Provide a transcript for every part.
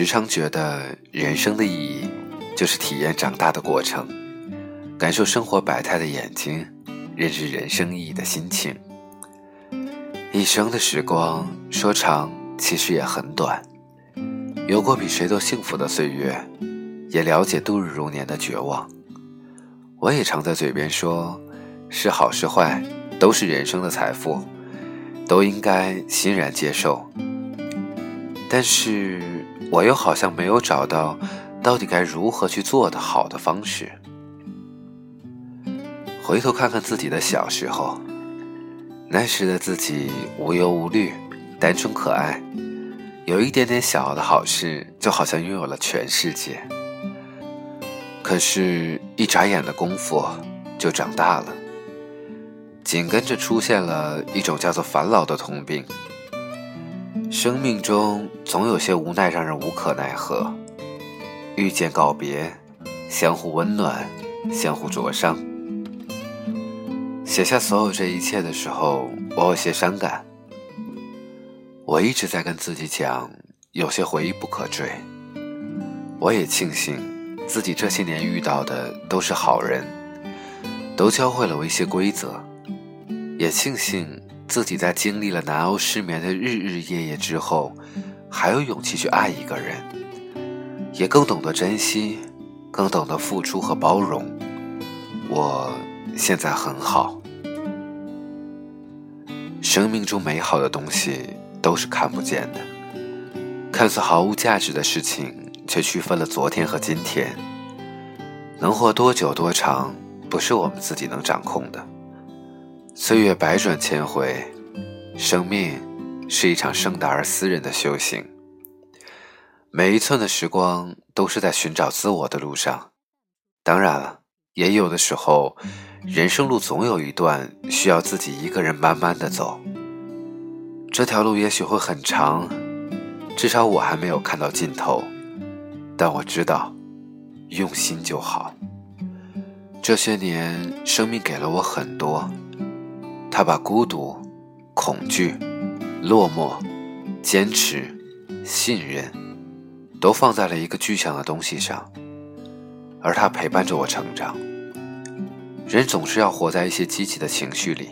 时常觉得人生的意义就是体验长大的过程，感受生活百态的眼睛，认识人生意义的心情。一生的时光说长，其实也很短。有过比谁都幸福的岁月，也了解度日如年的绝望。我也常在嘴边说，是好是坏，都是人生的财富，都应该欣然接受。但是，我又好像没有找到到底该如何去做的好的方式。回头看看自己的小时候，那时的自己无忧无虑，单纯可爱，有一点点小的好事，就好像拥有了全世界。可是，一眨眼的功夫就长大了，紧跟着出现了一种叫做烦恼的通病。生命中总有些无奈让人无可奈何，遇见告别，相互温暖，相互灼伤。写下所有这一切的时候，我有些伤感。我一直在跟自己讲，有些回忆不可追。我也庆幸。自己这些年遇到的都是好人，都教会了我一些规则，也庆幸自己在经历了难熬失眠的日日夜夜之后，还有勇气去爱一个人，也更懂得珍惜，更懂得付出和包容。我现在很好。生命中美好的东西都是看不见的，看似毫无价值的事情。却区分了昨天和今天。能活多久多长，不是我们自己能掌控的。岁月百转千回，生命是一场盛大而私人的修行。每一寸的时光都是在寻找自我的路上。当然了，也有的时候，人生路总有一段需要自己一个人慢慢的走。这条路也许会很长，至少我还没有看到尽头。但我知道，用心就好。这些年，生命给了我很多，他把孤独、恐惧、落寞、坚持、信任，都放在了一个具象的东西上，而他陪伴着我成长。人总是要活在一些积极的情绪里，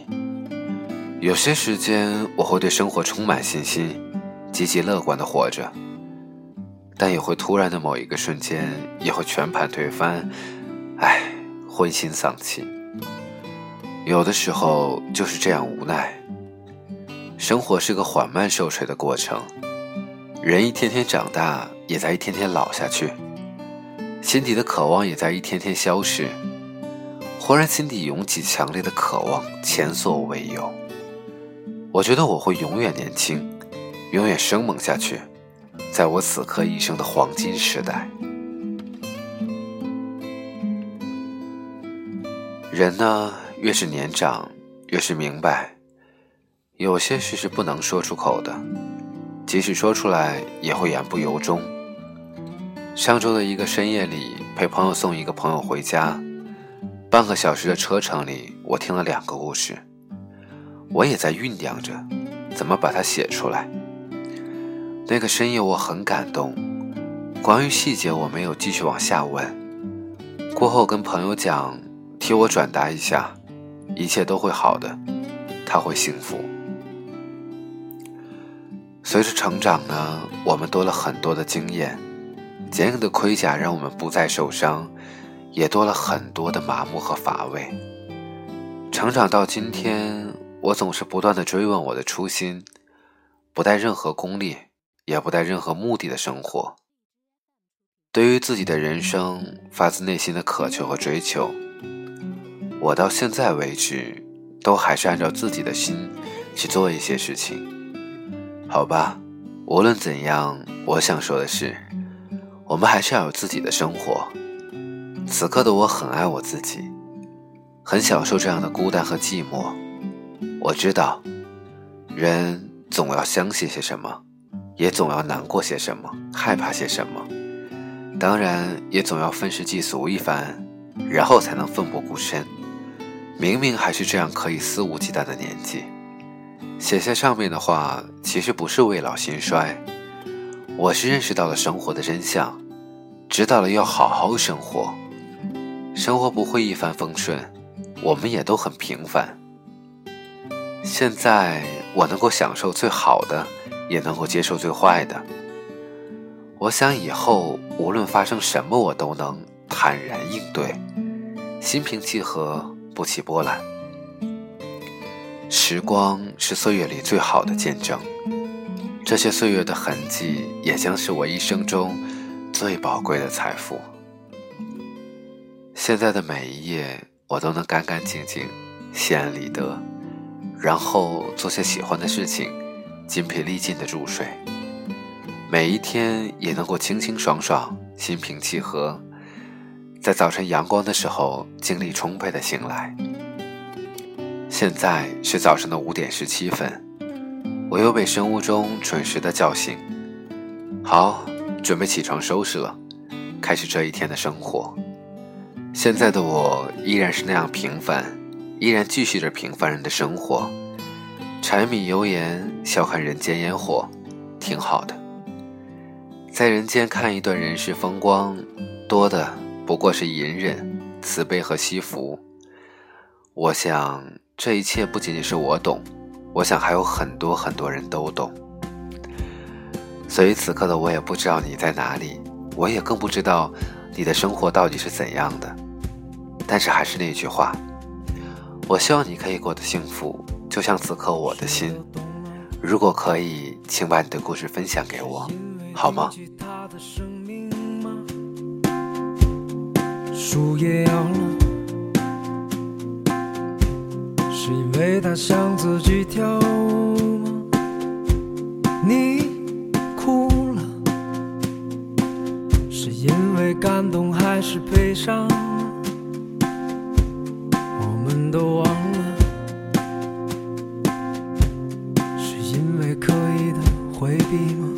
有些时间我会对生活充满信心，积极乐观的活着。但也会突然的某一个瞬间，也会全盘推翻，唉，灰心丧气。有的时候就是这样无奈。生活是个缓慢受锤的过程，人一天天长大，也在一天天老下去，心底的渴望也在一天天消失。忽然心底涌起强烈的渴望，前所未有。我觉得我会永远年轻，永远生猛下去。在我此刻一生的黄金时代，人呢越是年长，越是明白，有些事是不能说出口的，即使说出来，也会言不由衷。上周的一个深夜里，陪朋友送一个朋友回家，半个小时的车程里，我听了两个故事，我也在酝酿着，怎么把它写出来。那个深夜，我很感动。关于细节，我没有继续往下问。过后跟朋友讲，替我转达一下，一切都会好的，他会幸福。随着成长呢，我们多了很多的经验，坚硬的盔甲让我们不再受伤，也多了很多的麻木和乏味。成长到今天，我总是不断的追问我的初心，不带任何功利。也不带任何目的的生活。对于自己的人生，发自内心的渴求和追求，我到现在为止，都还是按照自己的心去做一些事情。好吧，无论怎样，我想说的是，我们还是要有自己的生活。此刻的我很爱我自己，很享受这样的孤单和寂寞。我知道，人总要相信些什么。也总要难过些什么，害怕些什么，当然也总要愤世嫉俗一番，然后才能奋不顾身。明明还是这样可以肆无忌惮的年纪，写下上面的话，其实不是未老心衰。我是认识到了生活的真相，知道了要好好生活。生活不会一帆风顺，我们也都很平凡。现在我能够享受最好的，也能够接受最坏的。我想以后无论发生什么，我都能坦然应对，心平气和，不起波澜。时光是岁月里最好的见证，这些岁月的痕迹也将是我一生中最宝贵的财富。现在的每一夜，我都能干干净净，心安理得，然后做些喜欢的事情，筋疲力尽的入睡。每一天也能够清清爽爽，心平气和，在早晨阳光的时候，精力充沛的醒来。现在是早上的五点十七分，我又被生物钟准时的叫醒。好，准备起床收拾了，开始这一天的生活。现在的我依然是那样平凡，依然继续着平凡人的生活，柴米油盐，笑看人间烟火，挺好的。在人间看一段人世风光，多的不过是隐忍、慈悲和惜福。我想。这一切不仅仅是我懂，我想还有很多很多人都懂。所以此刻的我也不知道你在哪里，我也更不知道你的生活到底是怎样的。但是还是那句话，我希望你可以过得幸福，就像此刻我的心。如果可以，请把你的故事分享给我，好吗？树叶摇了。是因为他想自己跳舞吗？你哭了，是因为感动还是悲伤？我们都忘了，是因为刻意的回避吗？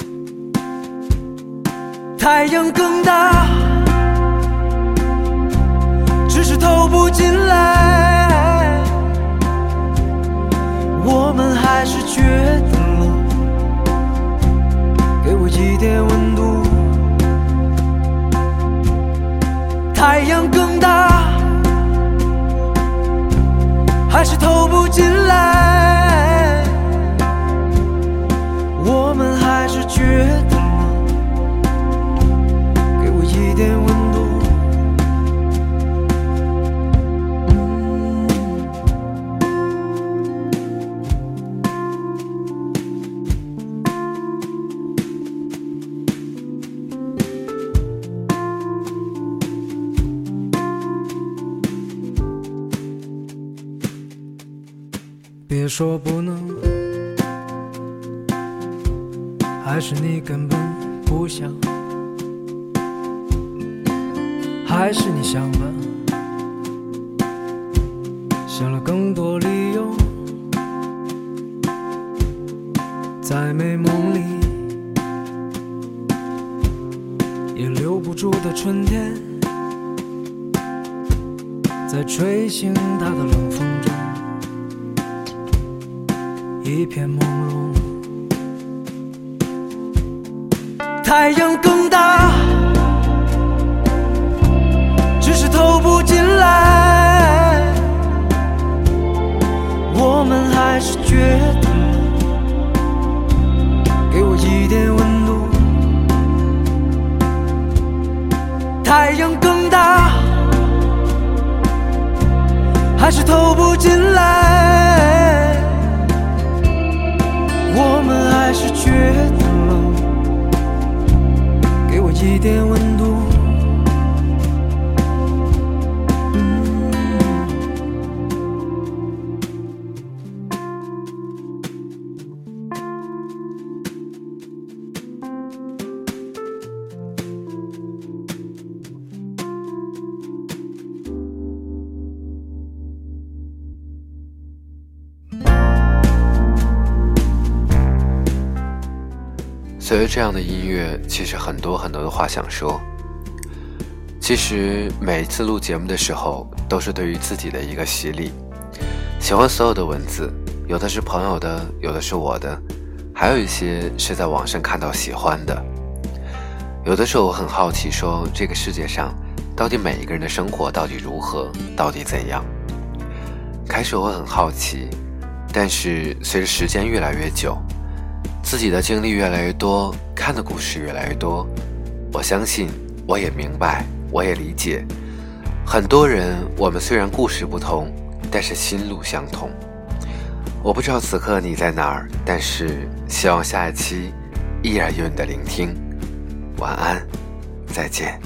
太阳更大，也说不能，还是你根本不想，还是你想了，想了更多理由，在美梦里。也留不住的春天，在吹醒他的冷风。一片朦胧，太阳更大，只是透不进来。我们还是觉得，给我一点温度。太阳更大，还是透不进来。给我一点温度。随着这样的音乐，其实很多很多的话想说。其实每一次录节目的时候，都是对于自己的一个洗礼。喜欢所有的文字，有的是朋友的，有的是我的，还有一些是在网上看到喜欢的。有的时候我很好奇，说这个世界上到底每一个人的生活到底如何，到底怎样？开始我很好奇，但是随着时间越来越久，自己的经历越来越多，看的故事越来越多，我相信，我也明白，我也理解，很多人，我们虽然故事不同，但是心路相通。我不知道此刻你在哪儿，但是希望下一期依然有你的聆听。晚安，再见。